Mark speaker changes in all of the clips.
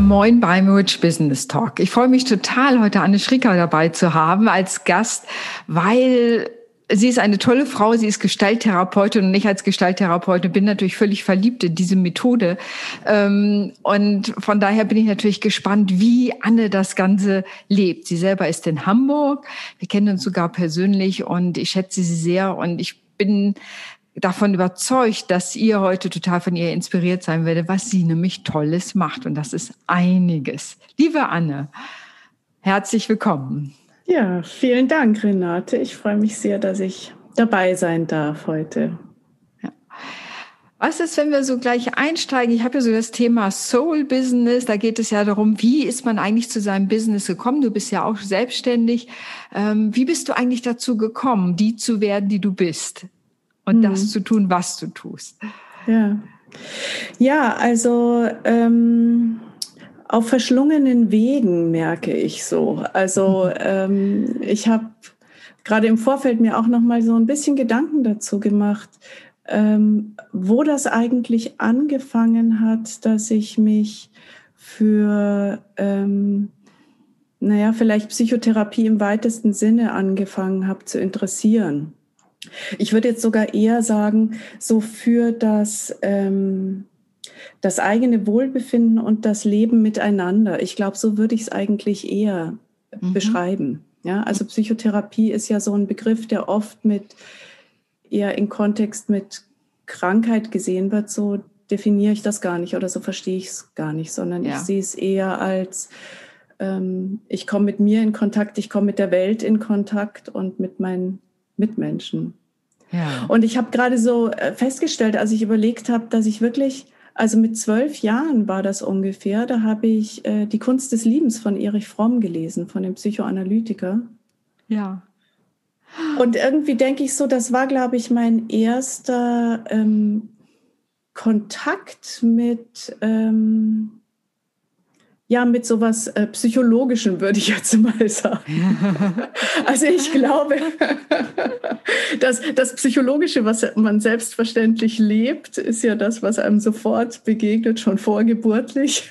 Speaker 1: Moin beim Rich Business Talk. Ich freue mich total, heute Anne Schricker dabei zu haben als Gast, weil sie ist eine tolle Frau, sie ist Gestalttherapeutin und ich als Gestalttherapeutin bin natürlich völlig verliebt in diese Methode. Ähm, und von daher bin ich natürlich gespannt, wie Anne das Ganze lebt. Sie selber ist in Hamburg. Wir kennen uns sogar persönlich und ich schätze sie sehr und ich bin davon überzeugt, dass ihr heute total von ihr inspiriert sein werdet, was sie nämlich Tolles macht. Und das ist einiges. Liebe Anne, herzlich willkommen.
Speaker 2: Ja, vielen Dank, Renate. Ich freue mich sehr, dass ich dabei sein darf heute.
Speaker 1: Ja. Was ist, wenn wir so gleich einsteigen? Ich habe ja so das Thema Soul Business. Da geht es ja darum, wie ist man eigentlich zu seinem Business gekommen? Du bist ja auch selbstständig. Ähm, wie bist du eigentlich dazu gekommen, die zu werden, die du bist? Und mhm. das zu tun, was du tust.
Speaker 2: Ja, ja also ähm, auf verschlungenen Wegen merke ich so. Also mhm. ähm, ich habe gerade im Vorfeld mir auch noch mal so ein bisschen Gedanken dazu gemacht, ähm, wo das eigentlich angefangen hat, dass ich mich für ähm, naja, vielleicht Psychotherapie im weitesten Sinne angefangen habe zu interessieren. Ich würde jetzt sogar eher sagen, so für das, ähm, das eigene Wohlbefinden und das Leben miteinander. Ich glaube, so würde ich es eigentlich eher mhm. beschreiben. Ja, also Psychotherapie ist ja so ein Begriff, der oft mit eher in Kontext mit Krankheit gesehen wird. So definiere ich das gar nicht oder so verstehe ich es gar nicht, sondern ja. ich sehe es eher als ähm, ich komme mit mir in Kontakt, ich komme mit der Welt in Kontakt und mit meinen Mitmenschen. Ja. Und ich habe gerade so äh, festgestellt, als ich überlegt habe, dass ich wirklich, also mit zwölf Jahren war das ungefähr, da habe ich äh, Die Kunst des Liebens von Erich Fromm gelesen, von dem Psychoanalytiker.
Speaker 1: Ja.
Speaker 2: Und irgendwie denke ich so, das war, glaube ich, mein erster ähm, Kontakt mit, ähm, ja, mit sowas äh, Psychologischen, würde ich jetzt mal sagen. also ich glaube, dass das Psychologische, was man selbstverständlich lebt, ist ja das, was einem sofort begegnet, schon vorgeburtlich.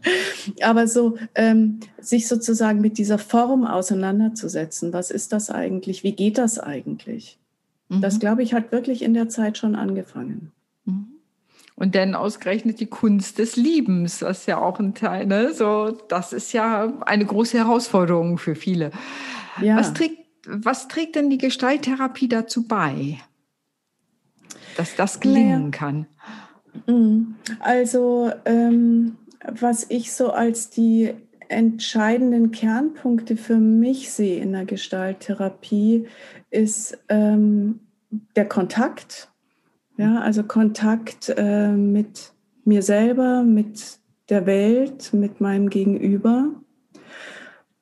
Speaker 2: Aber so ähm, sich sozusagen mit dieser Form auseinanderzusetzen, was ist das eigentlich, wie geht das eigentlich? Mhm. Das, glaube ich, hat wirklich in der Zeit schon angefangen.
Speaker 1: Und dann ausgerechnet die Kunst des Liebens, was ja auch ein Teil, ne? So, das ist ja eine große Herausforderung für viele. Ja. Was trägt, was trägt denn die Gestalttherapie dazu bei, dass das gelingen kann?
Speaker 2: Mhm. Also, ähm, was ich so als die entscheidenden Kernpunkte für mich sehe in der Gestalttherapie, ist ähm, der Kontakt ja, also Kontakt äh, mit mir selber, mit der Welt, mit meinem Gegenüber.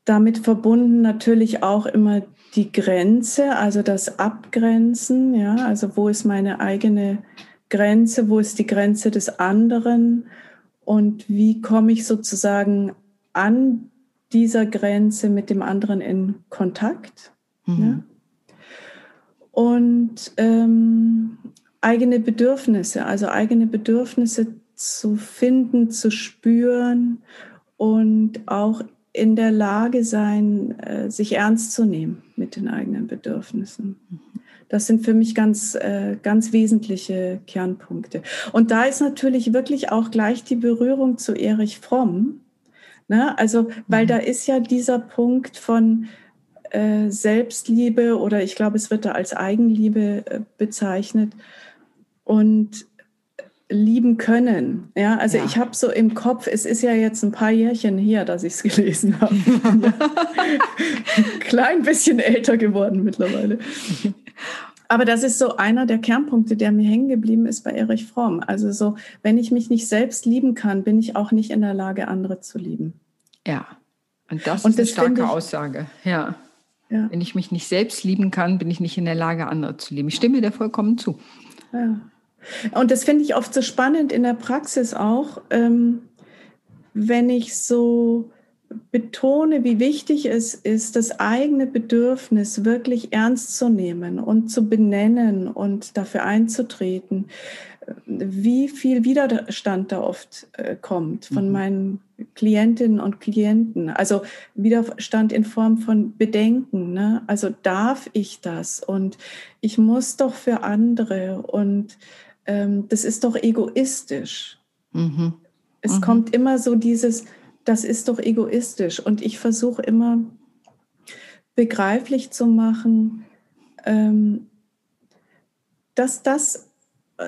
Speaker 2: Damit verbunden natürlich auch immer die Grenze, also das Abgrenzen, ja, also wo ist meine eigene Grenze, wo ist die Grenze des anderen und wie komme ich sozusagen an dieser Grenze mit dem anderen in Kontakt. Mhm. Ja? Und ähm, eigene Bedürfnisse, also eigene Bedürfnisse zu finden, zu spüren und auch in der Lage sein, äh, sich ernst zu nehmen mit den eigenen Bedürfnissen. Das sind für mich ganz, äh, ganz wesentliche Kernpunkte. Und da ist natürlich wirklich auch gleich die Berührung zu Erich Fromm. Ne? Also, weil mhm. da ist ja dieser Punkt von äh, Selbstliebe oder ich glaube, es wird da als Eigenliebe bezeichnet und lieben können. Ja, also ja. ich habe so im Kopf, es ist ja jetzt ein paar Jährchen her, dass ich es gelesen habe. Klein bisschen älter geworden mittlerweile. Aber das ist so einer der Kernpunkte, der mir hängen geblieben ist bei Erich Fromm. Also so, wenn ich mich nicht selbst lieben kann, bin ich auch nicht in der Lage, andere zu lieben.
Speaker 1: Ja, und das und ist das eine starke ich, Aussage. Ja. ja. Wenn ich mich nicht selbst lieben kann, bin ich nicht in der Lage, andere zu lieben. Ich stimme dir vollkommen zu.
Speaker 2: Ja. Und das finde ich oft so spannend in der Praxis auch, ähm, wenn ich so betone, wie wichtig es ist, das eigene Bedürfnis wirklich ernst zu nehmen und zu benennen und dafür einzutreten. wie viel Widerstand da oft äh, kommt von mhm. meinen Klientinnen und Klienten. Also Widerstand in Form von Bedenken. Ne? Also darf ich das? Und ich muss doch für andere. Und ähm, das ist doch egoistisch. Mhm. Es mhm. kommt immer so dieses, das ist doch egoistisch. Und ich versuche immer begreiflich zu machen, ähm, dass das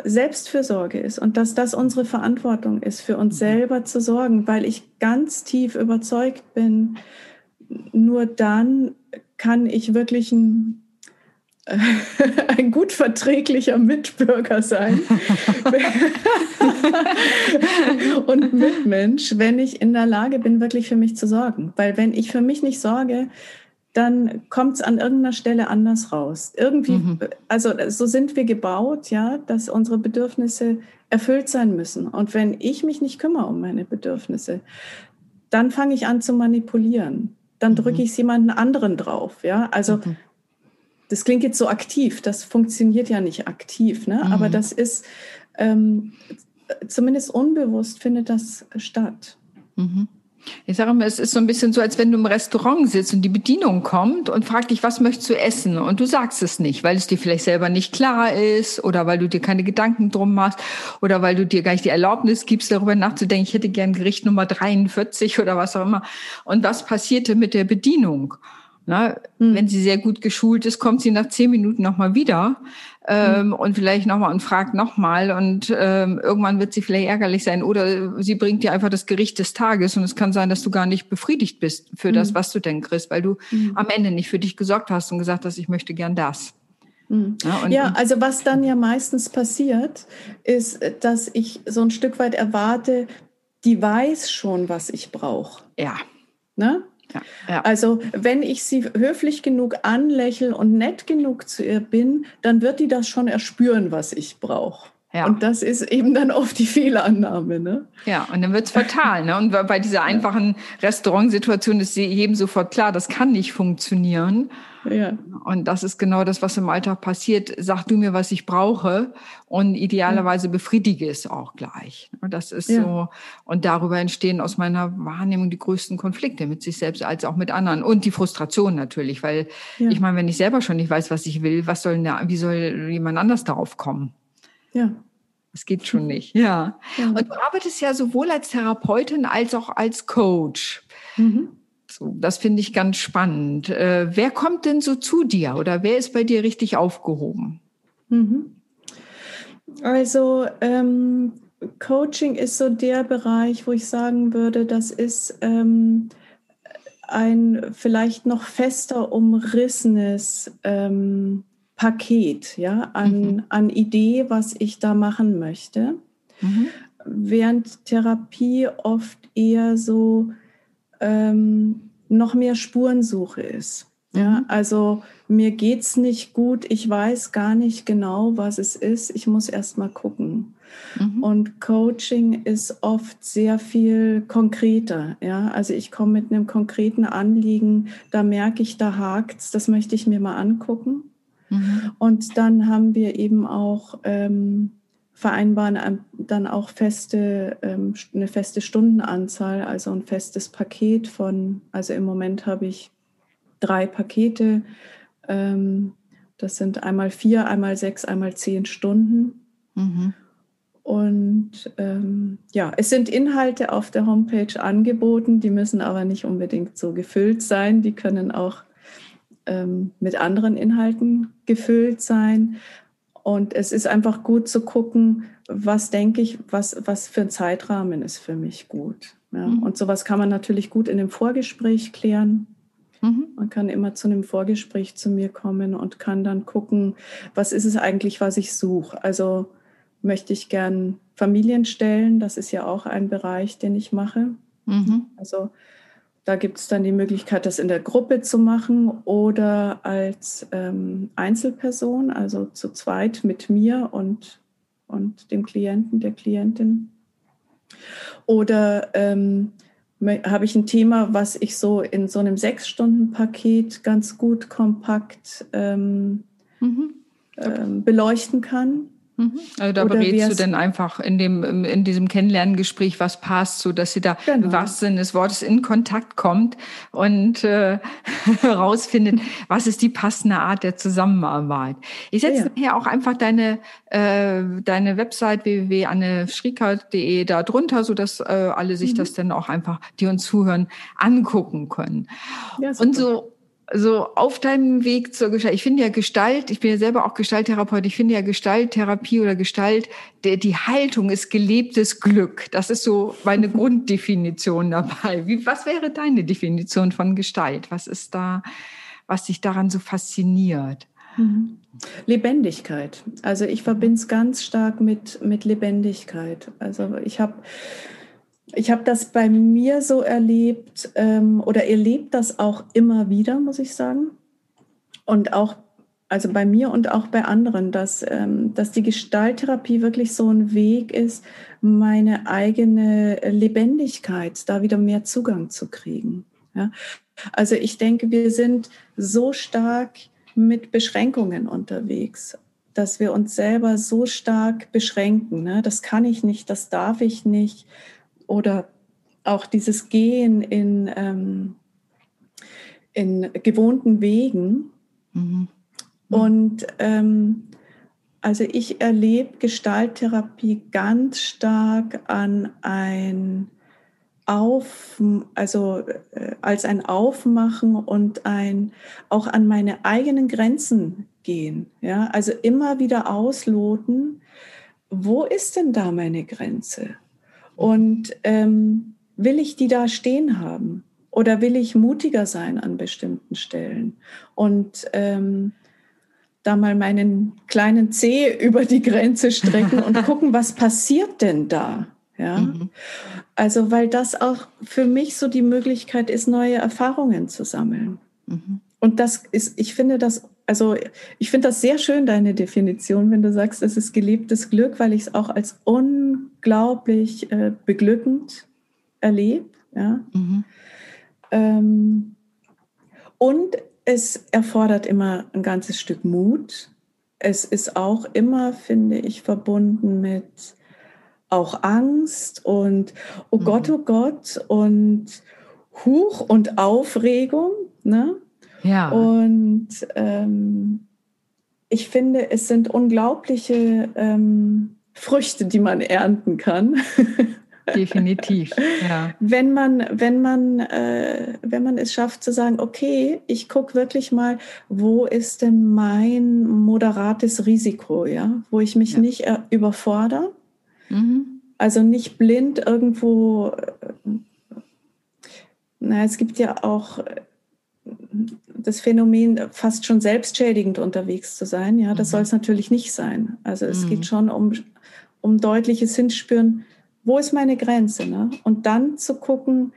Speaker 2: Selbstfürsorge ist und dass das unsere Verantwortung ist, für uns mhm. selber zu sorgen, weil ich ganz tief überzeugt bin, nur dann kann ich wirklich ein, ein gut verträglicher Mitbürger sein und Mitmensch, wenn ich in der Lage bin, wirklich für mich zu sorgen. Weil wenn ich für mich nicht sorge, dann kommt es an irgendeiner Stelle anders raus. Irgendwie, mhm. also so sind wir gebaut, ja, dass unsere Bedürfnisse erfüllt sein müssen. Und wenn ich mich nicht kümmere um meine Bedürfnisse, dann fange ich an zu manipulieren. Dann drücke mhm. ich jemanden anderen drauf, ja. Also mhm. Das klingt jetzt so aktiv, das funktioniert ja nicht aktiv, ne? Aber mhm. das ist ähm, zumindest unbewusst findet das statt.
Speaker 1: Mhm. Ich sage immer, es ist so ein bisschen so, als wenn du im Restaurant sitzt und die Bedienung kommt und fragt dich, was möchtest du essen? Und du sagst es nicht, weil es dir vielleicht selber nicht klar ist oder weil du dir keine Gedanken drum machst oder weil du dir gar nicht die Erlaubnis gibst, darüber nachzudenken, ich hätte gern Gericht Nummer 43 oder was auch immer. Und was passierte mit der Bedienung? Na, mhm. Wenn sie sehr gut geschult ist, kommt sie nach zehn Minuten nochmal wieder ähm, mhm. und vielleicht nochmal und fragt nochmal und ähm, irgendwann wird sie vielleicht ärgerlich sein oder sie bringt dir einfach das Gericht des Tages und es kann sein, dass du gar nicht befriedigt bist für mhm. das, was du denn kriegst, weil du mhm. am Ende nicht für dich gesorgt hast und gesagt hast, ich möchte gern das.
Speaker 2: Mhm. Ja, ja, also was dann ja meistens passiert, ist, dass ich so ein Stück weit erwarte, die weiß schon, was ich brauche.
Speaker 1: Ja.
Speaker 2: Ne? Ja, ja. Also wenn ich sie höflich genug anlächle und nett genug zu ihr bin, dann wird die das schon erspüren, was ich brauche. Ja. Und das ist eben dann oft die Fehlannahme. Ne?
Speaker 1: Ja, und dann wird's fatal. Ne? Und bei dieser einfachen Restaurantsituation ist jedem sofort klar, das kann nicht funktionieren. Ja. Und das ist genau das, was im Alltag passiert. Sag du mir, was ich brauche und idealerweise befriedige es auch gleich. Und das ist ja. so. Und darüber entstehen aus meiner Wahrnehmung die größten Konflikte mit sich selbst als auch mit anderen und die Frustration natürlich, weil ja. ich meine, wenn ich selber schon nicht weiß, was ich will, was soll da, wie soll jemand anders darauf kommen?
Speaker 2: Ja.
Speaker 1: Das geht schon nicht, ja. ja. Und du arbeitest ja sowohl als Therapeutin als auch als Coach. Mhm. So, das finde ich ganz spannend. Äh, wer kommt denn so zu dir oder wer ist bei dir richtig aufgehoben? Mhm.
Speaker 2: Also ähm, Coaching ist so der Bereich, wo ich sagen würde, das ist ähm, ein vielleicht noch fester umrissenes ähm, Paket ja, an, mhm. an Idee, was ich da machen möchte. Mhm. Während Therapie oft eher so ähm, noch mehr Spurensuche ist. Ja, mhm. also mir geht's nicht gut, ich weiß gar nicht genau, was es ist, ich muss erst mal gucken. Mhm. Und Coaching ist oft sehr viel konkreter. Ja, also ich komme mit einem konkreten Anliegen, da merke ich, da hakt's, das möchte ich mir mal angucken. Mhm. Und dann haben wir eben auch ähm, vereinbaren dann auch feste, ähm, eine feste Stundenanzahl, also ein festes Paket von, also im Moment habe ich drei Pakete. Ähm, das sind einmal vier, einmal sechs, einmal zehn Stunden. Mhm. Und ähm, ja, es sind Inhalte auf der Homepage angeboten, die müssen aber nicht unbedingt so gefüllt sein. Die können auch ähm, mit anderen Inhalten gefüllt sein. Und es ist einfach gut zu gucken, was denke ich, was, was für ein Zeitrahmen ist für mich gut. Ja. Mhm. Und sowas kann man natürlich gut in einem Vorgespräch klären. Mhm. Man kann immer zu einem Vorgespräch zu mir kommen und kann dann gucken, was ist es eigentlich, was ich suche. Also möchte ich gern Familien stellen, das ist ja auch ein Bereich, den ich mache. Mhm. Also da gibt es dann die Möglichkeit, das in der Gruppe zu machen oder als ähm, Einzelperson, also zu zweit mit mir und, und dem Klienten, der Klientin. Oder ähm, habe ich ein Thema, was ich so in so einem Sechs-Stunden-Paket ganz gut kompakt ähm, mhm. ähm, beleuchten kann.
Speaker 1: Mhm. Also da berätst du dann einfach in dem in diesem Kennenlerngespräch, was passt, so dass sie da genau. im wahrsten Sinne des Wortes in Kontakt kommt und äh, herausfindet, was ist die passende Art der Zusammenarbeit. Ich setze ja, ja. auch einfach deine äh, deine Website www.anneschriekert.de da drunter, so dass äh, alle sich mhm. das dann auch einfach, die uns zuhören, angucken können. Ja, und so so auf deinem Weg zur Gestalt, ich finde ja Gestalt, ich bin ja selber auch Gestalttherapeut, ich finde ja Gestalttherapie oder Gestalt, der, die Haltung ist gelebtes Glück. Das ist so meine Grunddefinition dabei. Wie, was wäre deine Definition von Gestalt? Was ist da, was dich daran so fasziniert?
Speaker 2: Mhm. Lebendigkeit. Also ich verbinde es ganz stark mit, mit Lebendigkeit. Also ich habe ich habe das bei mir so erlebt ähm, oder erlebt das auch immer wieder, muss ich sagen. Und auch, also bei mir und auch bei anderen, dass, ähm, dass die Gestalttherapie wirklich so ein Weg ist, meine eigene Lebendigkeit, da wieder mehr Zugang zu kriegen. Ja? Also ich denke, wir sind so stark mit Beschränkungen unterwegs, dass wir uns selber so stark beschränken. Ne? Das kann ich nicht, das darf ich nicht oder auch dieses Gehen in, ähm, in gewohnten Wegen. Mhm. Mhm. Und ähm, also ich erlebe Gestalttherapie ganz stark an ein auf, also äh, als ein Aufmachen und ein auch an meine eigenen Grenzen gehen. Ja, also immer wieder ausloten, wo ist denn da meine Grenze? Und ähm, will ich die da stehen haben? Oder will ich mutiger sein an bestimmten Stellen? Und ähm, da mal meinen kleinen Zeh über die Grenze strecken und gucken, was passiert denn da? Ja, mhm. also weil das auch für mich so die Möglichkeit ist, neue Erfahrungen zu sammeln. Mhm. Und das ist, ich finde das, also ich finde das sehr schön, deine Definition, wenn du sagst, es ist gelebtes Glück, weil ich es auch als unglaublich äh, beglückend erlebe. Ja? Mhm. Ähm, und es erfordert immer ein ganzes Stück Mut. Es ist auch immer, finde ich, verbunden mit auch Angst und oh mhm. Gott, oh Gott und Huch und Aufregung. Ne? Ja. Und ähm, ich finde, es sind unglaubliche ähm, Früchte, die man ernten kann.
Speaker 1: Definitiv. Ja.
Speaker 2: Wenn man, wenn man, äh, wenn man es schafft zu sagen, okay, ich gucke wirklich mal, wo ist denn mein moderates Risiko, ja, wo ich mich ja. nicht äh, überfordere, mhm. also nicht blind irgendwo. Äh, na, es gibt ja auch das Phänomen, fast schon selbstschädigend unterwegs zu sein. Ja, das mhm. soll es natürlich nicht sein. Also es mhm. geht schon um, um deutliches Hinspüren, wo ist meine Grenze? Ne? Und dann zu gucken,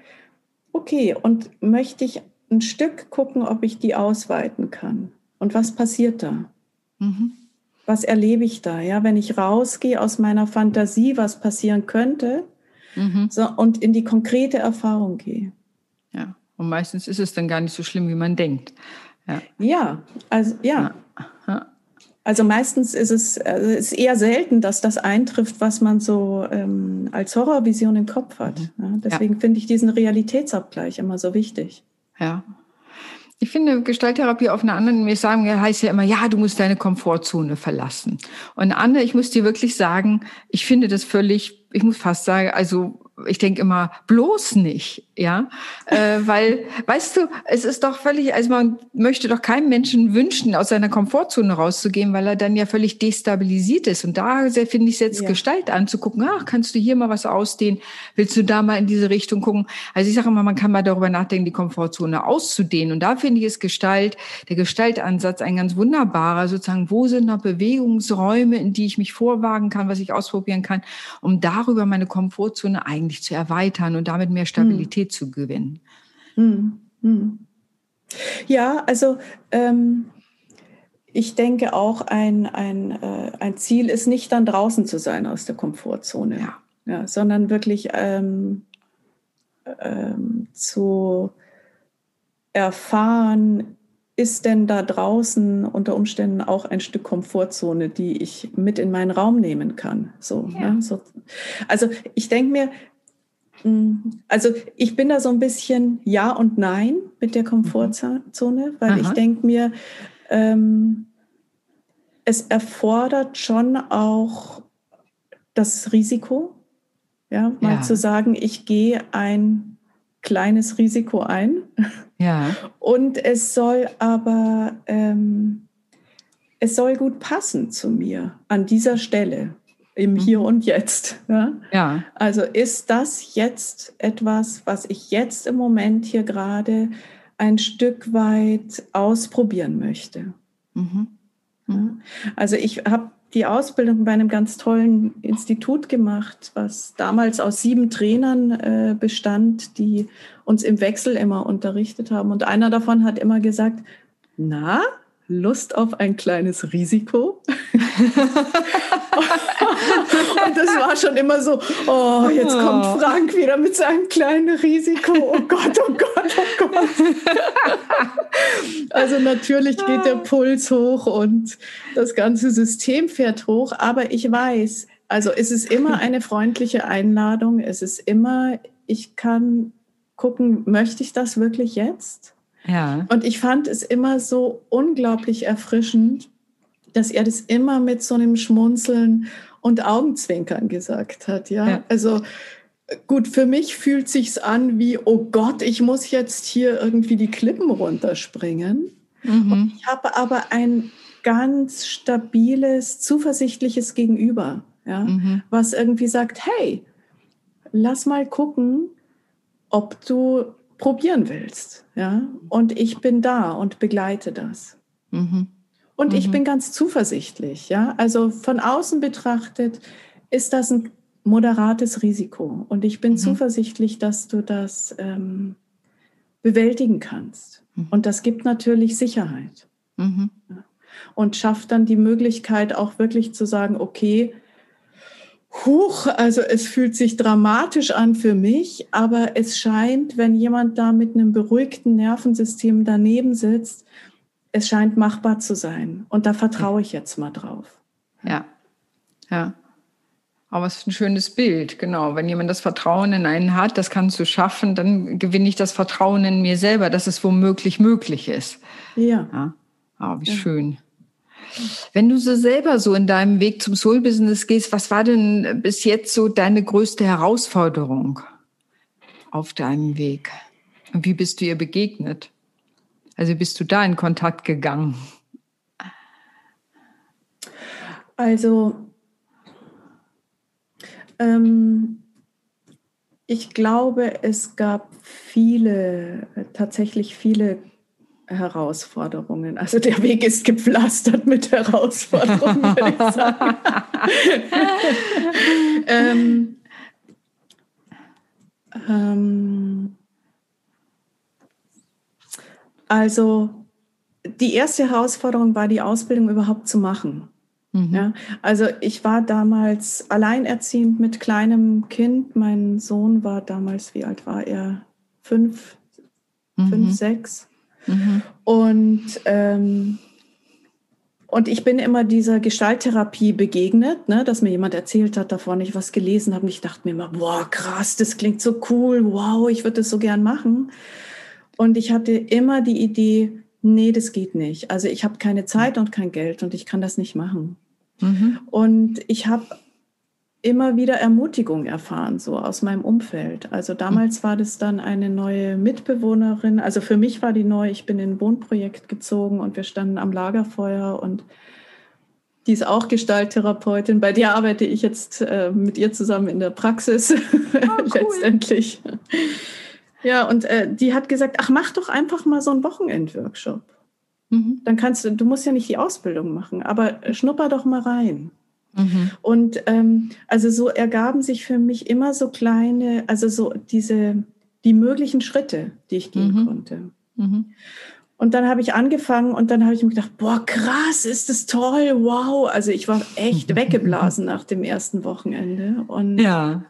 Speaker 2: okay, und möchte ich ein Stück gucken, ob ich die ausweiten kann? Und was passiert da? Mhm. Was erlebe ich da? Ja, wenn ich rausgehe aus meiner Fantasie, was passieren könnte, mhm. so, und in die konkrete Erfahrung gehe.
Speaker 1: Ja. Und meistens ist es dann gar nicht so schlimm, wie man denkt.
Speaker 2: Ja, ja also ja. ja. Also meistens ist es also ist eher selten, dass das eintrifft, was man so ähm, als Horrorvision im Kopf hat. Mhm. Ja, deswegen finde ich diesen Realitätsabgleich immer so wichtig.
Speaker 1: Ja. Ich finde Gestalttherapie auf einer anderen, wir sagen, heißt ja immer, ja, du musst deine Komfortzone verlassen. Und Anne, ich muss dir wirklich sagen, ich finde das völlig, ich muss fast sagen, also ich denke immer, bloß nicht, ja, äh, weil, weißt du, es ist doch völlig, also man möchte doch keinem Menschen wünschen, aus seiner Komfortzone rauszugehen, weil er dann ja völlig destabilisiert ist. Und da finde ich es jetzt ja. Gestalt anzugucken, ach, kannst du hier mal was ausdehnen, willst du da mal in diese Richtung gucken? Also ich sage immer, man kann mal darüber nachdenken, die Komfortzone auszudehnen. Und da finde ich es Gestalt, der Gestaltansatz ein ganz wunderbarer, sozusagen, wo sind noch Bewegungsräume, in die ich mich vorwagen kann, was ich ausprobieren kann, um darüber meine Komfortzone eigentlich zu erweitern und damit mehr Stabilität hm. Zu gewinnen. Hm. Hm.
Speaker 2: Ja, also ähm, ich denke auch, ein, ein, äh, ein Ziel ist nicht dann draußen zu sein aus der Komfortzone, ja. Ja, sondern wirklich ähm, ähm, zu erfahren, ist denn da draußen unter Umständen auch ein Stück Komfortzone, die ich mit in meinen Raum nehmen kann? So, ja. ne? so. Also ich denke mir, also ich bin da so ein bisschen Ja und Nein mit der Komfortzone, weil Aha. ich denke mir, ähm, es erfordert schon auch das Risiko, ja, mal ja. zu sagen, ich gehe ein kleines Risiko ein. Ja. Und es soll aber, ähm, es soll gut passen zu mir an dieser Stelle im mhm. Hier und Jetzt. Ja? ja? Also ist das jetzt etwas, was ich jetzt im Moment hier gerade ein Stück weit ausprobieren möchte? Mhm. Mhm. Also ich habe die Ausbildung bei einem ganz tollen Institut gemacht, was damals aus sieben Trainern äh, bestand, die uns im Wechsel immer unterrichtet haben. Und einer davon hat immer gesagt, na, Lust auf ein kleines Risiko. und das war schon immer so, oh, jetzt kommt oh. Frank wieder mit seinem kleinen Risiko. Oh Gott, oh Gott, oh Gott. also natürlich geht der Puls hoch und das ganze System fährt hoch. Aber ich weiß, also es ist immer eine freundliche Einladung. Es ist immer, ich kann gucken, möchte ich das wirklich jetzt? Ja. Und ich fand es immer so unglaublich erfrischend, dass er das immer mit so einem Schmunzeln und Augenzwinkern gesagt hat. Ja, ja. also gut, für mich fühlt sich's an wie, oh Gott, ich muss jetzt hier irgendwie die Klippen runterspringen. Mhm. ich habe aber ein ganz stabiles, zuversichtliches Gegenüber, ja, mhm. was irgendwie sagt, hey, lass mal gucken, ob du probieren willst. Ja? Und ich bin da und begleite das. Mhm. Und mhm. ich bin ganz zuversichtlich. Ja? Also von außen betrachtet ist das ein moderates Risiko. Und ich bin mhm. zuversichtlich, dass du das ähm, bewältigen kannst. Mhm. Und das gibt natürlich Sicherheit. Mhm. Ja? Und schafft dann die Möglichkeit auch wirklich zu sagen, okay, Huch, also es fühlt sich dramatisch an für mich, aber es scheint, wenn jemand da mit einem beruhigten Nervensystem daneben sitzt, es scheint machbar zu sein. Und da vertraue ich jetzt mal drauf.
Speaker 1: Ja, ja. Aber es ist ein schönes Bild, genau. Wenn jemand das Vertrauen in einen hat, das kannst du schaffen, dann gewinne ich das Vertrauen in mir selber, dass es womöglich möglich ist. Ja. ja. Oh, wie ja. schön. Wenn du so selber so in deinem Weg zum Soul-Business gehst, was war denn bis jetzt so deine größte Herausforderung auf deinem Weg? Und wie bist du ihr begegnet? Also bist du da in Kontakt gegangen?
Speaker 2: Also ähm, ich glaube, es gab viele, tatsächlich viele Herausforderungen. Also der Weg ist gepflastert mit Herausforderungen, würde ich sagen. ähm, ähm, also die erste Herausforderung war, die Ausbildung überhaupt zu machen. Mhm. Ja, also ich war damals alleinerziehend mit kleinem Kind. Mein Sohn war damals, wie alt war er? Fünf, mhm. fünf, sechs. Mhm. Und, ähm, und ich bin immer dieser Gestalttherapie begegnet, ne, dass mir jemand erzählt hat, davon ich was gelesen habe. Und ich dachte mir immer, boah, krass, das klingt so cool, wow, ich würde das so gern machen. Und ich hatte immer die Idee, nee, das geht nicht. Also ich habe keine Zeit und kein Geld und ich kann das nicht machen. Mhm. Und ich habe immer wieder Ermutigung erfahren, so aus meinem Umfeld. Also damals war das dann eine neue Mitbewohnerin. Also für mich war die neu. Ich bin in ein Wohnprojekt gezogen und wir standen am Lagerfeuer und die ist auch Gestalttherapeutin. Bei der arbeite ich jetzt äh, mit ihr zusammen in der Praxis oh, letztendlich. Ja, und äh, die hat gesagt, ach, mach doch einfach mal so einen Wochenendworkshop. Mhm. Dann kannst du, du musst ja nicht die Ausbildung machen, aber schnupper doch mal rein. Mhm. Und ähm, also so ergaben sich für mich immer so kleine, also so diese, die möglichen Schritte, die ich gehen mhm. konnte. Mhm. Und dann habe ich angefangen und dann habe ich mir gedacht, boah, krass, ist das toll, wow. Also ich war echt weggeblasen nach dem ersten Wochenende. Und, ja.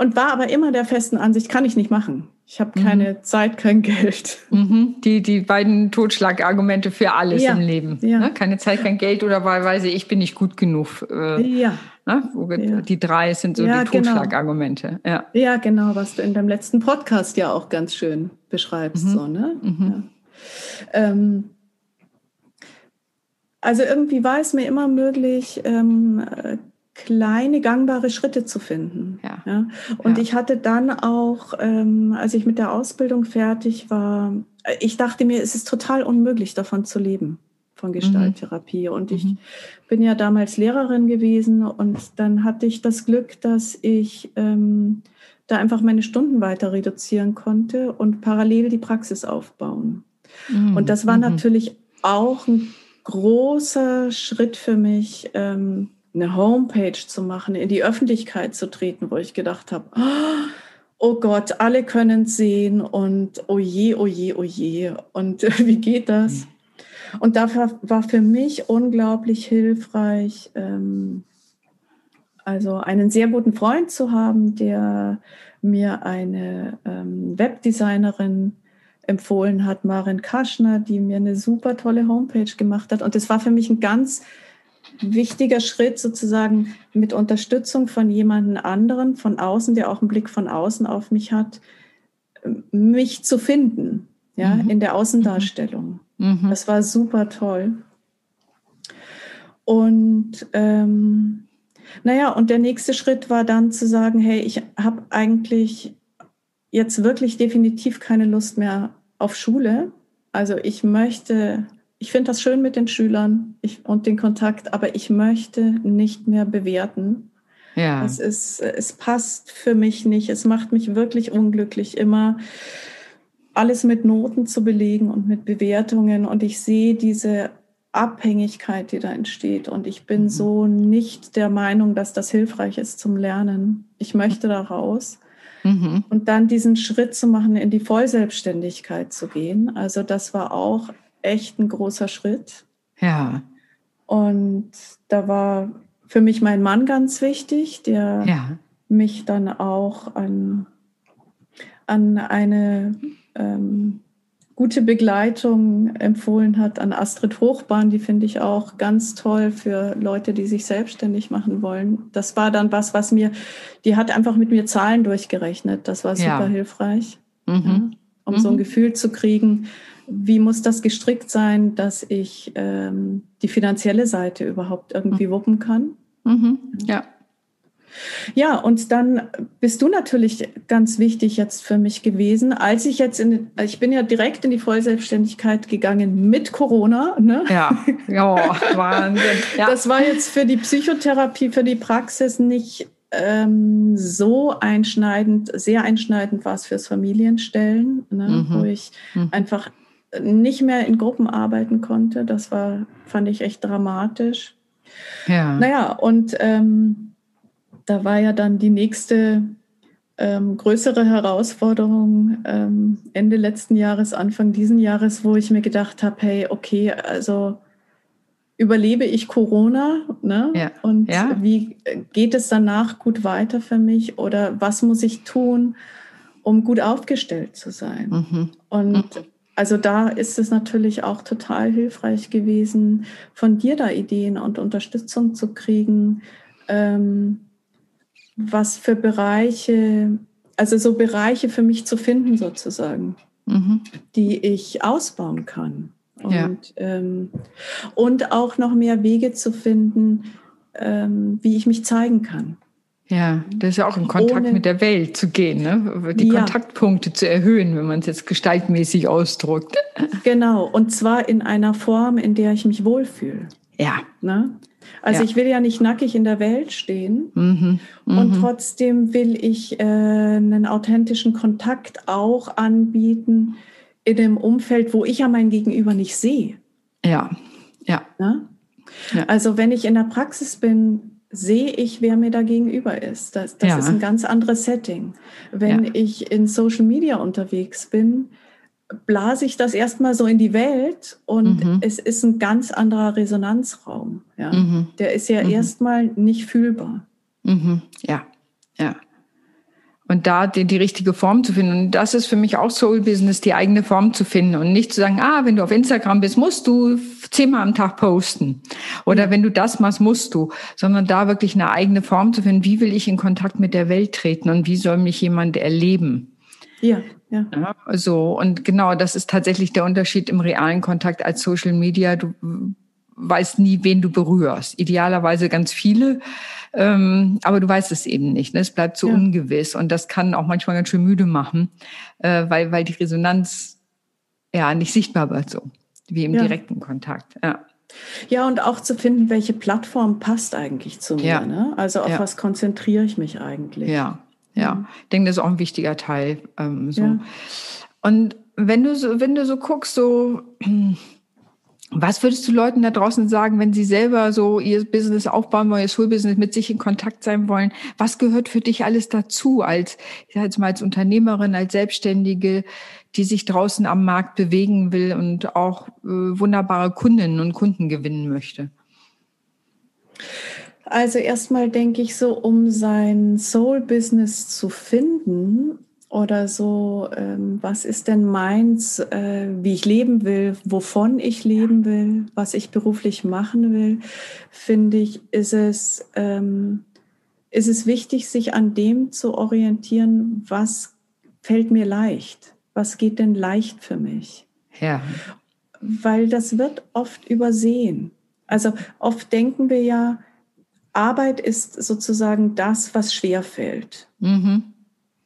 Speaker 2: Und war aber immer der festen Ansicht, kann ich nicht machen. Ich habe keine mhm. Zeit, kein Geld.
Speaker 1: Mhm. Die, die beiden Totschlagargumente für alles ja. im Leben. Ja. Ne? Keine Zeit, kein Geld oder wahlweise ich bin nicht gut genug. Äh, ja. Ne? Die drei sind so die genau. Totschlagargumente.
Speaker 2: Genau. Ja. ja, genau, was du in deinem letzten Podcast ja auch ganz schön beschreibst. Mhm. So, ne? Mhm. Ähm, also irgendwie war es mir immer möglich, ähm, kleine gangbare Schritte zu finden. Ja. ja? Und ja. ich hatte dann auch, ähm, als ich mit der Ausbildung fertig war, ich dachte mir, es ist total unmöglich, davon zu leben, von Gestalttherapie. Mhm. Und ich mhm. bin ja damals Lehrerin gewesen und dann hatte ich das Glück, dass ich ähm, da einfach meine Stunden weiter reduzieren konnte und parallel die Praxis aufbauen. Mhm. Und das war mhm. natürlich auch ein großer Schritt für mich, ähm, eine Homepage zu machen, in die Öffentlichkeit zu treten, wo ich gedacht habe, oh Gott, alle können sehen und oh je, oh je, oh je. Und wie geht das? Und dafür war für mich unglaublich hilfreich, ähm, also einen sehr guten Freund zu haben, der mir eine ähm, Webdesignerin empfohlen hat, Marin Kaschner, die mir eine super tolle Homepage gemacht hat. Und das war für mich ein ganz wichtiger Schritt sozusagen mit Unterstützung von jemandem anderen von außen, der auch einen Blick von außen auf mich hat, mich zu finden, ja, mhm. in der Außendarstellung. Mhm. Das war super toll. Und ähm, naja, und der nächste Schritt war dann zu sagen, hey, ich habe eigentlich jetzt wirklich definitiv keine Lust mehr auf Schule. Also ich möchte ich finde das schön mit den Schülern ich, und den Kontakt, aber ich möchte nicht mehr bewerten. Ja. Es, ist, es passt für mich nicht. Es macht mich wirklich unglücklich, immer alles mit Noten zu belegen und mit Bewertungen. Und ich sehe diese Abhängigkeit, die da entsteht. Und ich bin mhm. so nicht der Meinung, dass das hilfreich ist zum Lernen. Ich möchte da raus. Mhm. Und dann diesen Schritt zu machen, in die Vollselbstständigkeit zu gehen. Also das war auch echt ein großer Schritt.
Speaker 1: Ja.
Speaker 2: Und da war für mich mein Mann ganz wichtig, der ja. mich dann auch an, an eine ähm, gute Begleitung empfohlen hat, an Astrid Hochbahn, die finde ich auch ganz toll für Leute, die sich selbstständig machen wollen. Das war dann was, was mir, die hat einfach mit mir Zahlen durchgerechnet. Das war super ja. hilfreich, mhm. ja, um mhm. so ein mhm. Gefühl zu kriegen, wie muss das gestrickt sein, dass ich ähm, die finanzielle Seite überhaupt irgendwie mhm. wuppen kann?
Speaker 1: Mhm. Ja.
Speaker 2: Ja, und dann bist du natürlich ganz wichtig jetzt für mich gewesen, als ich jetzt in, ich bin ja direkt in die Vollselbstständigkeit gegangen mit Corona. Ne?
Speaker 1: Ja, oh, Wahnsinn. Ja.
Speaker 2: Das war jetzt für die Psychotherapie, für die Praxis nicht ähm, so einschneidend, sehr einschneidend war es fürs Familienstellen, ne? Mhm. wo ich mhm. einfach nicht mehr in Gruppen arbeiten konnte. Das war, fand ich echt dramatisch. Ja. Naja, und ähm, da war ja dann die nächste ähm, größere Herausforderung ähm, Ende letzten Jahres, Anfang diesen Jahres, wo ich mir gedacht habe, hey, okay, also überlebe ich Corona ne? Ja. und ja. wie geht es danach gut weiter für mich oder was muss ich tun, um gut aufgestellt zu sein? Mhm. Und mhm. Also da ist es natürlich auch total hilfreich gewesen, von dir da Ideen und Unterstützung zu kriegen, ähm, was für Bereiche, also so Bereiche für mich zu finden sozusagen, mhm. die ich ausbauen kann. Und, ja. ähm, und auch noch mehr Wege zu finden, ähm, wie ich mich zeigen kann.
Speaker 1: Ja, das ist ja auch in Kontakt Ohne, mit der Welt zu gehen, ne? die ja. Kontaktpunkte zu erhöhen, wenn man es jetzt gestaltmäßig ausdrückt.
Speaker 2: Genau, und zwar in einer Form, in der ich mich wohlfühle.
Speaker 1: Ja.
Speaker 2: Ne? Also ja. ich will ja nicht nackig in der Welt stehen mhm. Mhm. und trotzdem will ich äh, einen authentischen Kontakt auch anbieten in dem Umfeld, wo ich ja mein Gegenüber nicht sehe.
Speaker 1: Ja, ja.
Speaker 2: Ne? ja. Also wenn ich in der Praxis bin, sehe ich, wer mir da gegenüber ist. Das, das ja. ist ein ganz anderes Setting. Wenn ja. ich in Social Media unterwegs bin, blase ich das erstmal so in die Welt und mhm. es ist ein ganz anderer Resonanzraum. Ja? Mhm. Der ist ja mhm. erstmal nicht fühlbar.
Speaker 1: Mhm. Ja, ja. Und da die, die richtige Form zu finden. Und das ist für mich auch Soul Business, die eigene Form zu finden und nicht zu sagen, ah, wenn du auf Instagram bist, musst du zehnmal am Tag posten. Oder mhm. wenn du das machst, musst du. Sondern da wirklich eine eigene Form zu finden. Wie will ich in Kontakt mit der Welt treten und wie soll mich jemand erleben?
Speaker 2: Ja, ja.
Speaker 1: ja so. Und genau, das ist tatsächlich der Unterschied im realen Kontakt als Social Media. Du weißt nie, wen du berührst. Idealerweise ganz viele ähm, aber du weißt es eben nicht. Ne? Es bleibt so ja. ungewiss und das kann auch manchmal ganz schön müde machen, äh, weil, weil die Resonanz ja nicht sichtbar wird so, wie im ja. direkten Kontakt. Ja.
Speaker 2: Ja, und auch zu finden, welche Plattform passt eigentlich zu mir. Ja. Ne? Also auf ja. was konzentriere ich mich eigentlich.
Speaker 1: Ja, ja. Mhm. Ich denke, das ist auch ein wichtiger Teil. Ähm, so. Ja. Und wenn du so, wenn du so guckst, so was würdest du Leuten da draußen sagen, wenn sie selber so ihr Business aufbauen wollen, ihr Schulbusiness mit sich in Kontakt sein wollen? Was gehört für dich alles dazu als, ich sag jetzt mal als Unternehmerin, als Selbstständige, die sich draußen am Markt bewegen will und auch äh, wunderbare Kundinnen und Kunden gewinnen möchte?
Speaker 2: Also erstmal denke ich so, um sein Soul-Business zu finden, oder so, ähm, was ist denn meins, äh, wie ich leben will, wovon ich leben will, was ich beruflich machen will, finde ich, ist es, ähm, ist es wichtig, sich an dem zu orientieren, was fällt mir leicht, was geht denn leicht für mich.
Speaker 1: Ja.
Speaker 2: Weil das wird oft übersehen. Also oft denken wir ja, Arbeit ist sozusagen das, was schwer fällt. Mhm.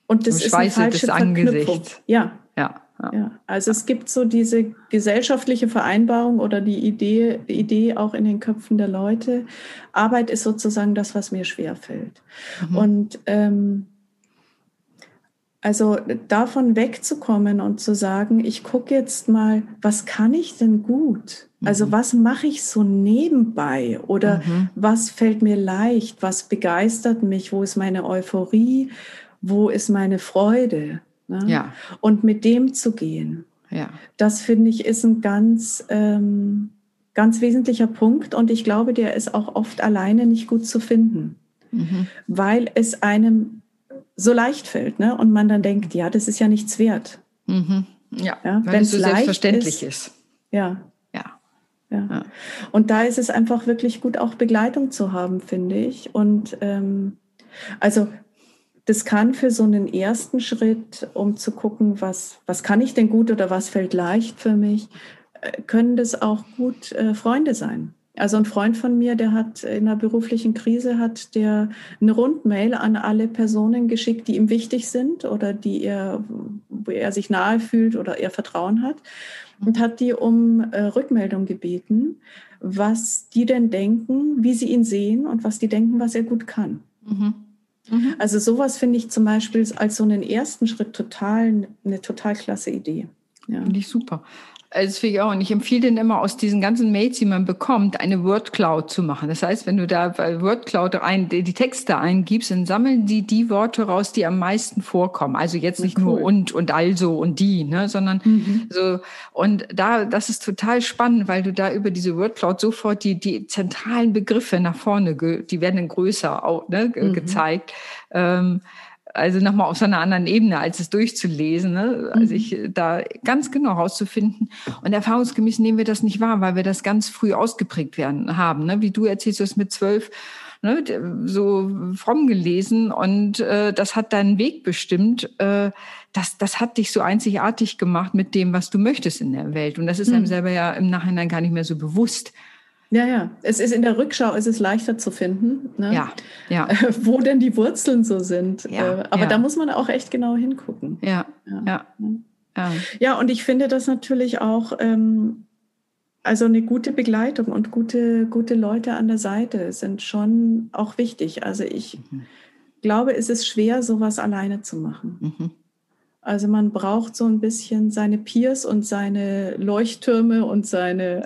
Speaker 2: Und das ist eine falsche Verknüpfung. Ja. Ja, ja. ja. Also es gibt so diese gesellschaftliche Vereinbarung oder die Idee, die Idee auch in den Köpfen der Leute. Arbeit ist sozusagen das, was mir schwerfällt. Mhm. Und ähm, also davon wegzukommen und zu sagen, ich gucke jetzt mal, was kann ich denn gut? Also mhm. was mache ich so nebenbei oder mhm. was fällt mir leicht? Was begeistert mich? Wo ist meine Euphorie? Wo ist meine Freude?
Speaker 1: Ne? Ja.
Speaker 2: Und mit dem zu gehen.
Speaker 1: Ja.
Speaker 2: Das finde ich ist ein ganz, ähm, ganz wesentlicher Punkt und ich glaube, der ist auch oft alleine nicht gut zu finden, mhm. weil es einem so leicht fällt ne? und man dann denkt, ja, das ist ja nichts wert.
Speaker 1: Mhm. Ja, ja wenn es so selbstverständlich ist. ist.
Speaker 2: Ja. Ja. ja. Und da ist es einfach wirklich gut, auch Begleitung zu haben, finde ich. Und ähm, also das kann für so einen ersten Schritt, um zu gucken, was, was kann ich denn gut oder was fällt leicht für mich, äh, können das auch gut äh, Freunde sein. Also ein Freund von mir, der hat in einer beruflichen Krise, hat der eine Rundmail an alle Personen geschickt, die ihm wichtig sind oder die er, wo er sich nahe fühlt oder er Vertrauen hat und hat die um äh, Rückmeldung gebeten, was die denn denken, wie sie ihn sehen und was die denken, was er gut kann. Mhm. Mhm. Also sowas finde ich zum Beispiel als so einen ersten Schritt total eine total klasse Idee.
Speaker 1: Ja. Finde ich super. Also das finde ich auch. Und ich empfehle den immer aus diesen ganzen Mails, die man bekommt, eine Wordcloud zu machen. Das heißt, wenn du da bei Wordcloud ein, die Texte eingibst, dann sammeln die die Worte raus, die am meisten vorkommen. Also jetzt nicht cool. nur und und also und die, ne, sondern mhm. so. Und da, das ist total spannend, weil du da über diese Wordcloud sofort die, die zentralen Begriffe nach vorne, die werden dann größer auch, ne, mhm. gezeigt. Ähm, also nochmal auf so einer anderen Ebene, als es durchzulesen. Ne? Also mhm. ich da ganz genau rauszufinden. Und erfahrungsgemäß nehmen wir das nicht wahr, weil wir das ganz früh ausgeprägt werden haben. Ne? Wie du erzählst, du hast mit zwölf ne, so fromm gelesen und äh, das hat deinen Weg bestimmt. Äh, das, das hat dich so einzigartig gemacht mit dem, was du möchtest in der Welt. Und das ist einem mhm. selber ja im Nachhinein gar nicht mehr so bewusst.
Speaker 2: Ja, ja. Es ist in der Rückschau ist es leichter zu finden,
Speaker 1: ne? ja, ja.
Speaker 2: wo denn die Wurzeln so sind. Ja, äh, aber ja. da muss man auch echt genau hingucken.
Speaker 1: Ja, ja.
Speaker 2: Ja, ja. und ich finde das natürlich auch, ähm, also eine gute Begleitung und gute, gute Leute an der Seite sind schon auch wichtig. Also ich mhm. glaube, es ist schwer, sowas alleine zu machen. Mhm. Also man braucht so ein bisschen seine Peers und seine Leuchttürme und seine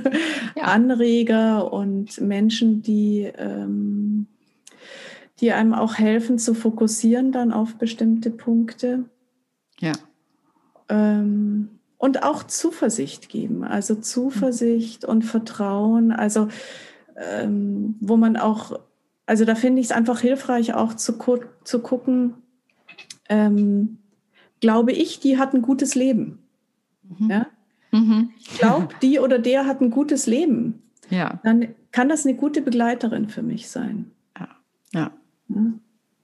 Speaker 2: ja. Anreger und Menschen, die, ähm, die einem auch helfen zu fokussieren dann auf bestimmte Punkte.
Speaker 1: Ja.
Speaker 2: Ähm, und auch Zuversicht geben, also Zuversicht mhm. und Vertrauen, also ähm, wo man auch, also da finde ich es einfach hilfreich auch zu, zu gucken, ähm, glaube ich, die hat ein gutes Leben. Mhm. Ja? Mhm. Ich glaube, die oder der hat ein gutes Leben. Ja. Dann kann das eine gute Begleiterin für mich sein.
Speaker 1: Ja. ja. ja.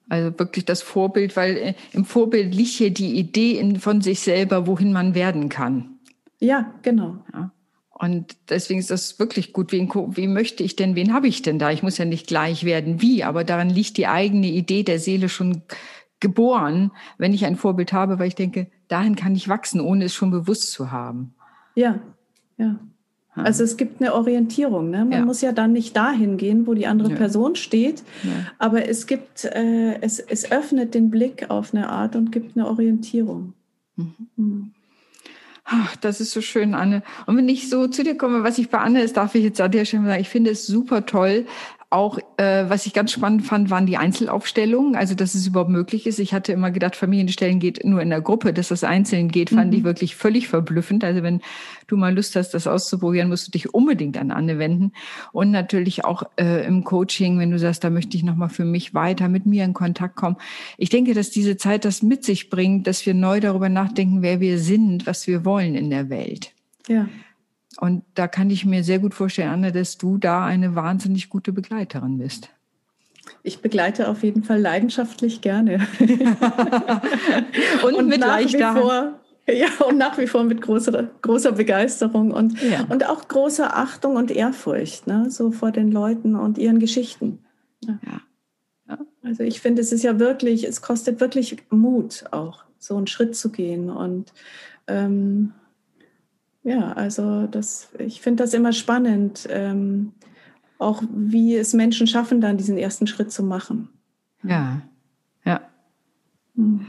Speaker 1: Also wirklich das Vorbild, weil äh, im Vorbild liegt hier die Idee in, von sich selber, wohin man werden kann.
Speaker 2: Ja, genau. Ja.
Speaker 1: Und deswegen ist das wirklich gut. Wen, wie möchte ich denn, wen habe ich denn da? Ich muss ja nicht gleich werden, wie, aber daran liegt die eigene Idee der Seele schon geboren, wenn ich ein Vorbild habe, weil ich denke, dahin kann ich wachsen, ohne es schon bewusst zu haben.
Speaker 2: Ja, ja. Also es gibt eine Orientierung. Ne? Man ja. muss ja dann nicht dahin gehen, wo die andere ja. Person steht, ja. aber es gibt, äh, es, es öffnet den Blick auf eine Art und gibt eine Orientierung. Mhm.
Speaker 1: Mhm. Ach, das ist so schön, Anne. Und wenn ich so zu dir komme, was ich bei Anne ist, darf ich jetzt an der Stelle sagen, ich finde es super toll, auch, äh, was ich ganz spannend fand, waren die Einzelaufstellungen, also dass es überhaupt möglich ist. Ich hatte immer gedacht, Familienstellen geht nur in der Gruppe, dass das einzeln geht, fand mhm. ich wirklich völlig verblüffend. Also wenn du mal Lust hast, das auszuprobieren, musst du dich unbedingt an Anne wenden. Und natürlich auch äh, im Coaching, wenn du sagst, da möchte ich nochmal für mich weiter mit mir in Kontakt kommen. Ich denke, dass diese Zeit das mit sich bringt, dass wir neu darüber nachdenken, wer wir sind, was wir wollen in der Welt. Ja. Und da kann ich mir sehr gut vorstellen, Anne, dass du da eine wahnsinnig gute Begleiterin bist.
Speaker 2: Ich begleite auf jeden Fall leidenschaftlich gerne.
Speaker 1: und, und, mit leichter vor,
Speaker 2: Ja, und nach wie vor mit großer, großer Begeisterung und, ja. und auch großer Achtung und Ehrfurcht, ne? so vor den Leuten und ihren Geschichten. Ja. ja. Also ich finde, es ist ja wirklich, es kostet wirklich Mut auch, so einen Schritt zu gehen. Und ähm, ja, also das, ich finde das immer spannend, ähm, auch wie es Menschen schaffen, dann diesen ersten Schritt zu machen.
Speaker 1: Ja, ja. Hm.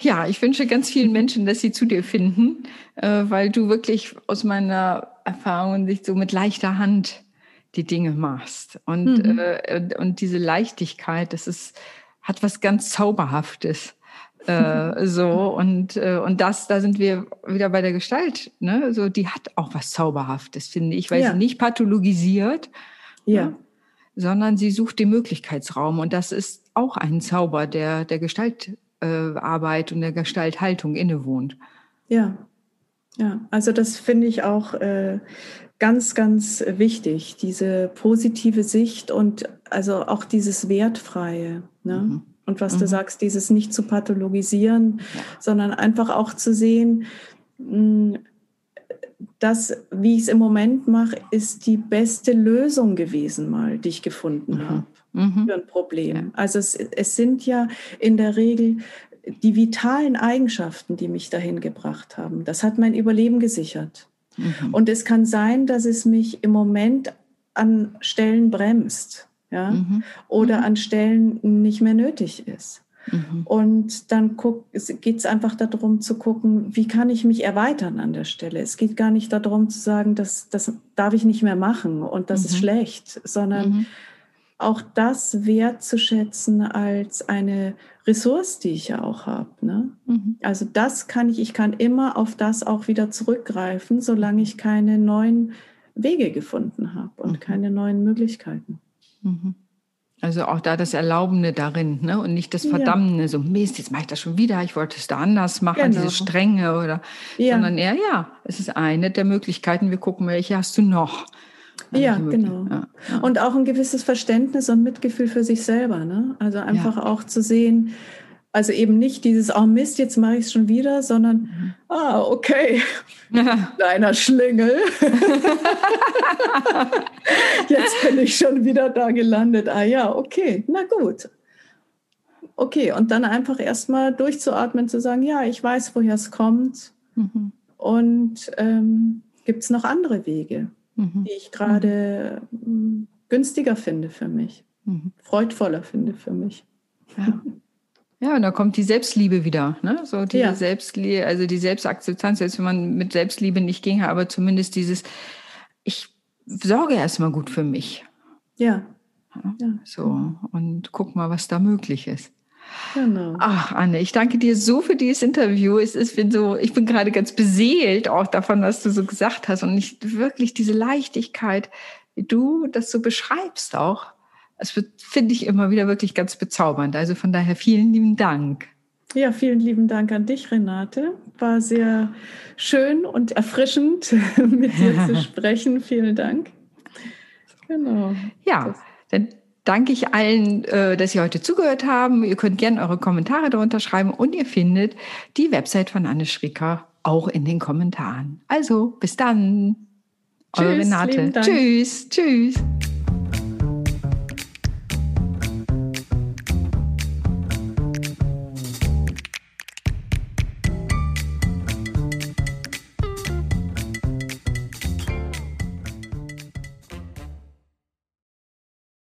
Speaker 1: Ja, ich wünsche ganz vielen Menschen, dass sie zu dir finden, äh, weil du wirklich aus meiner Erfahrung sich so mit leichter Hand die Dinge machst. Und, mhm. Äh, und diese Leichtigkeit, das ist, hat was ganz Zauberhaftes. Äh, so. Und äh, und das da sind wir wieder bei der Gestalt ne? So die hat auch was zauberhaftes finde ich weil ja. sie nicht pathologisiert ja. Ne? sondern sie sucht den Möglichkeitsraum. Und das ist auch ein Zauber der der Gestaltarbeit äh, und der Gestalthaltung innewohnt.
Speaker 2: Ja. Ja. Also das finde ich auch äh, ganz ganz wichtig diese positive Sicht und also auch dieses wertfreie ne? Mhm. Und was mhm. du sagst, dieses nicht zu pathologisieren, ja. sondern einfach auch zu sehen, hm, das, wie ich es im Moment mache, ist die beste Lösung gewesen, mal, die ich gefunden mhm. habe mhm. für ein Problem. Ja. Also es, es sind ja in der Regel die vitalen Eigenschaften, die mich dahin gebracht haben. Das hat mein Überleben gesichert. Mhm. Und es kann sein, dass es mich im Moment an Stellen bremst ja, mhm. oder mhm. an Stellen nicht mehr nötig ist. Mhm. Und dann geht es einfach darum zu gucken, wie kann ich mich erweitern an der Stelle. Es geht gar nicht darum zu sagen, das, das darf ich nicht mehr machen und das ist mhm. schlecht, sondern mhm. auch das wertzuschätzen als eine Ressource, die ich ja auch habe. Ne? Mhm. Also das kann ich, ich kann immer auf das auch wieder zurückgreifen, solange ich keine neuen Wege gefunden habe und keine neuen Möglichkeiten.
Speaker 1: Mhm. Also auch da das Erlaubende darin, ne? Und nicht das Verdammende, ja. so Mist, jetzt mache ich das schon wieder, ich wollte es da anders machen, genau. diese Strenge oder, ja. sondern eher, ja, es ist eine der Möglichkeiten, wir gucken, welche hast du noch.
Speaker 2: Ja, genau. Ja, ja. Und auch ein gewisses Verständnis und Mitgefühl für sich selber, ne? Also einfach auch zu sehen, also eben nicht dieses, oh Mist, jetzt mache ich es schon wieder, sondern, mhm. ah, okay, kleiner Schlingel. jetzt bin ich schon wieder da gelandet. Ah ja, okay, na gut. Okay, und dann einfach erstmal durchzuatmen, zu sagen, ja, ich weiß, woher es kommt. Mhm. Und ähm, gibt es noch andere Wege, mhm. die ich gerade mhm. günstiger finde für mich, mhm. freudvoller finde für mich.
Speaker 1: Ja. Ja, und da kommt die Selbstliebe wieder, ne? So diese ja. Selbstliebe, also die Selbstakzeptanz, selbst wenn man mit Selbstliebe nicht ging, aber zumindest dieses, ich sorge erstmal gut für mich.
Speaker 2: Ja.
Speaker 1: ja. So, und guck mal, was da möglich ist. Genau. Ach, Anne, ich danke dir so für dieses Interview. Es ist, bin so, ich bin gerade ganz beseelt auch davon, was du so gesagt hast und nicht wirklich diese Leichtigkeit, wie du das so beschreibst auch Das finde ich immer wieder wirklich ganz bezaubernd. Also von daher vielen lieben Dank.
Speaker 2: Ja, vielen lieben Dank an dich, Renate. War sehr schön und erfrischend, mit dir zu sprechen. Vielen Dank.
Speaker 1: Genau. Ja, dann danke ich allen, äh, dass Sie heute zugehört haben. Ihr könnt gerne eure Kommentare darunter schreiben und ihr findet die Website von Anne Schricker auch in den Kommentaren. Also, bis dann. Tschüss, Eure Renate. Tschüss, tschüss.